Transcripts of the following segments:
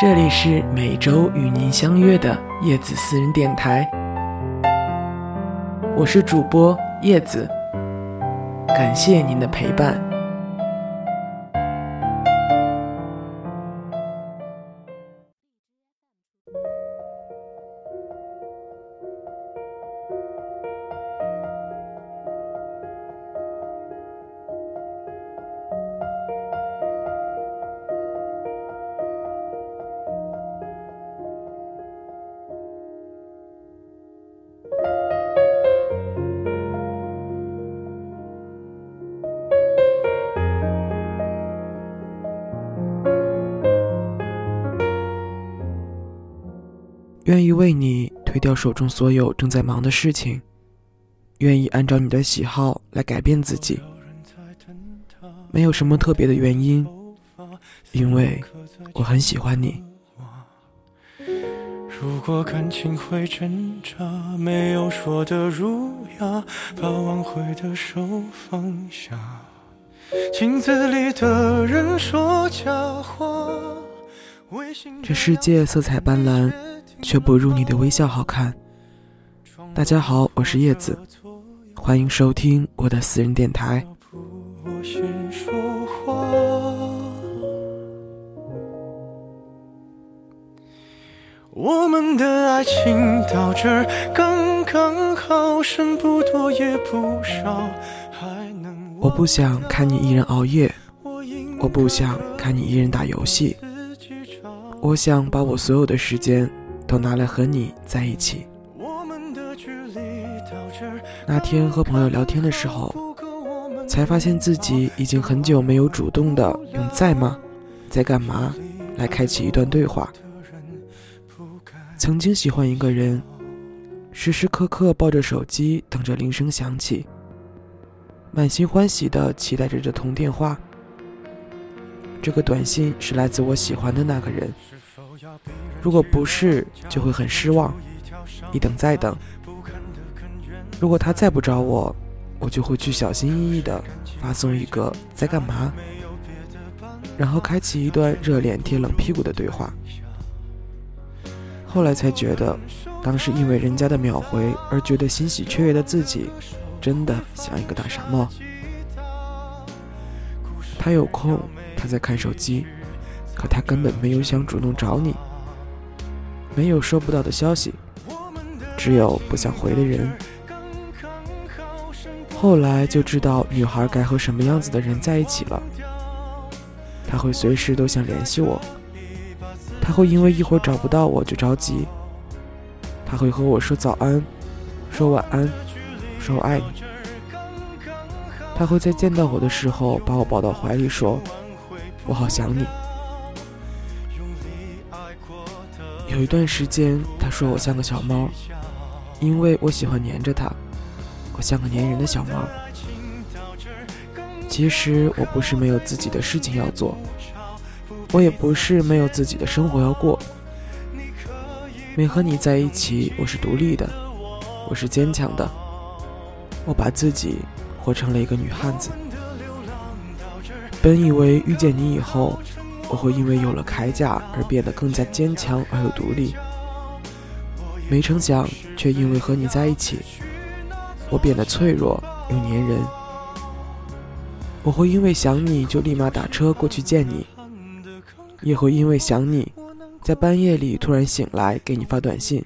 这里是每周与您相约的叶子私人电台，我是主播叶子，感谢您的陪伴。愿意为你推掉手中所有正在忙的事情，愿意按照你的喜好来改变自己，没有什么特别的原因，因为我很喜欢你。如果感情会挣扎，没有说的儒雅，把挽回的手放下，镜子里的人说假话。这世界色彩斑斓。却不如你的微笑好看。大家好，我是叶子，欢迎收听我的私人电台。我们的爱情到这刚刚好，剩不多也不少，还能。我不想看你一人熬夜，我不想看你一人打游戏，我想把我所有的时间。都拿来和你在一起。那天和朋友聊天的时候，才发现自己已经很久没有主动的用“在吗，在干嘛”来开启一段对话。曾经喜欢一个人，时时刻刻抱着手机等着铃声响起，满心欢喜的期待着这通电话。这个短信是来自我喜欢的那个人。如果不是，就会很失望，一等再等。如果他再不找我，我就会去小心翼翼地发送一个“在干嘛”，然后开启一段热脸贴冷屁股的对话。后来才觉得，当时因为人家的秒回而觉得欣喜雀跃的自己，真的像一个大傻帽。他有空，他在看手机，可他根本没有想主动找你。没有收不到的消息，只有不想回的人。后来就知道女孩该和什么样子的人在一起了。她会随时都想联系我，她会因为一会儿找不到我就着急，她会和我说早安，说晚安，说我爱你。她会在见到我的时候把我抱到怀里，说我好想你。有一段时间，他说我像个小猫，因为我喜欢黏着他，我像个粘人的小猫。其实我不是没有自己的事情要做，我也不是没有自己的生活要过。没和你在一起，我是独立的，我是坚强的，我把自己活成了一个女汉子。本以为遇见你以后。我会因为有了铠甲而变得更加坚强而又独立，没成想却因为和你在一起，我变得脆弱又粘人。我会因为想你就立马打车过去见你，也会因为想你，在半夜里突然醒来给你发短信。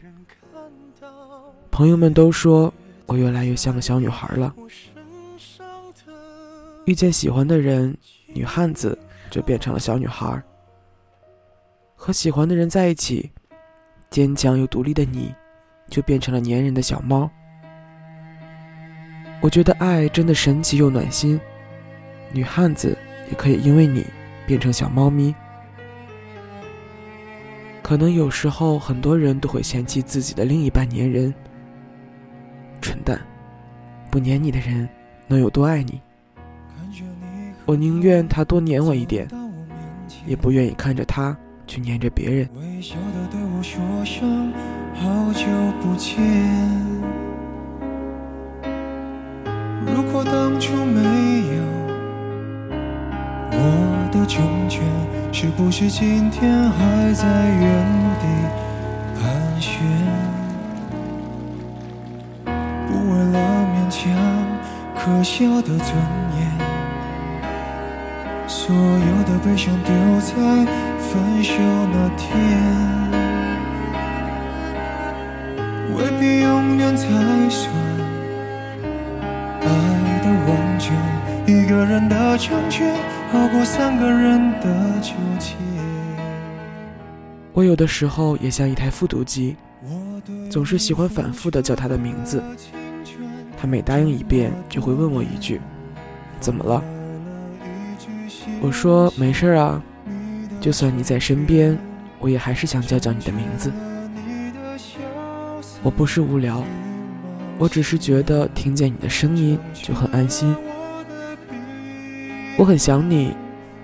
朋友们都说我越来越像个小女孩了，遇见喜欢的人，女汉子。就变成了小女孩，和喜欢的人在一起，坚强又独立的你，就变成了粘人的小猫。我觉得爱真的神奇又暖心，女汉子也可以因为你变成小猫咪。可能有时候很多人都会嫌弃自己的另一半粘人，蠢蛋，不粘你的人能有多爱你？我宁愿他多粘我一点，也不愿意看着他去粘着别人。微笑的对我说声好久不见如果当初没有我的成全。是不是今天还在原地盘旋？不为了勉强可笑的尊严，所有的悲伤丢在分手那天，未必永远才算爱的完全，一个人的成全。好过三个人的纠结。我有的时候也像一台复读机，总是喜欢反复的叫他的名字。他每答应一遍，就会问我一句：“怎么了？”我说：“没事啊，就算你在身边，我也还是想叫叫你的名字。”我不是无聊，我只是觉得听见你的声音就很安心。我很想你，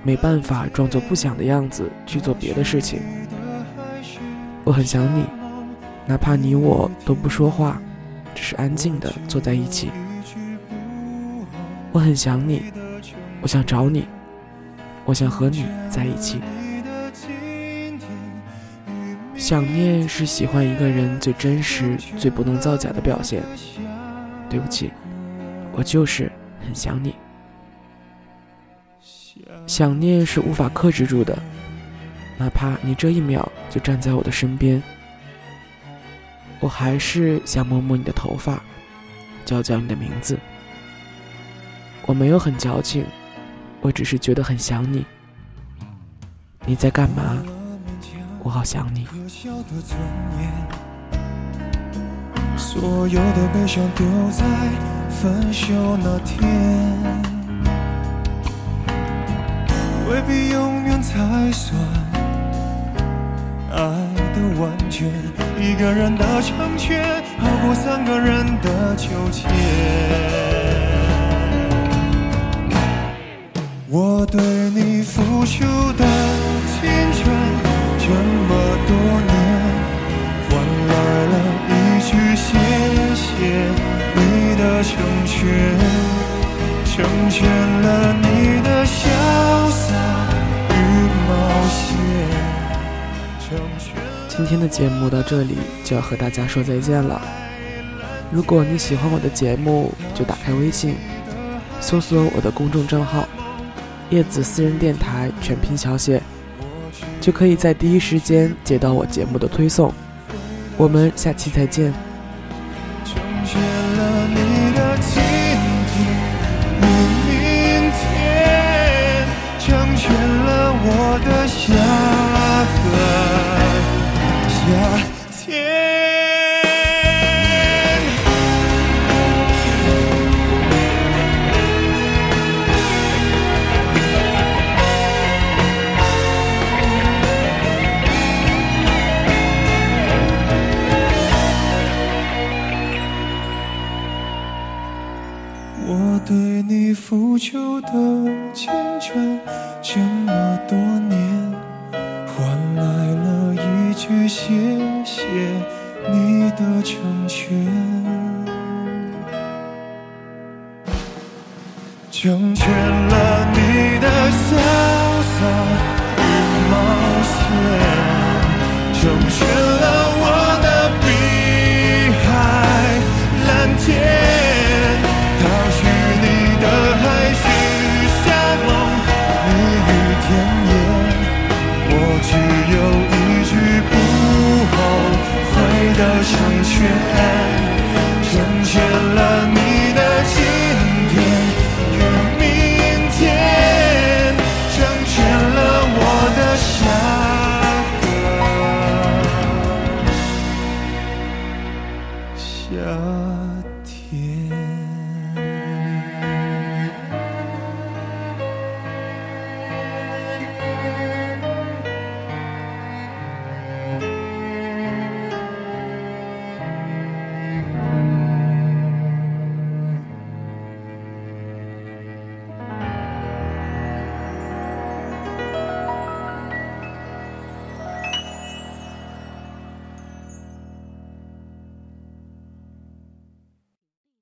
没办法装作不想的样子去做别的事情。我很想你，哪怕你我都不说话，只是安静的坐在一起。我很想你，我想找你，我想和你在一起。想念是喜欢一个人最真实、最不能造假的表现。对不起，我就是很想你。想念是无法克制住的，哪怕你这一秒就站在我的身边，我还是想摸摸你的头发，叫叫你的名字。我没有很矫情，我只是觉得很想你。你在干嘛？我好想你。所有的悲伤丢在分手那天。未必永远才算爱的完全，一个人的成全好过三个人的纠结。我对你付出的青春这么多年，换来了一句谢谢你的成全，成全了你的潇洒。今天的节目到这里就要和大家说再见了。如果你喜欢我的节目，就打开微信，搜索我的公众账号“叶子私人电台”全拼小写，就可以在第一时间接到我节目的推送。我们下期再见。谢谢你的成全，成全了你的潇洒与冒险，成全了我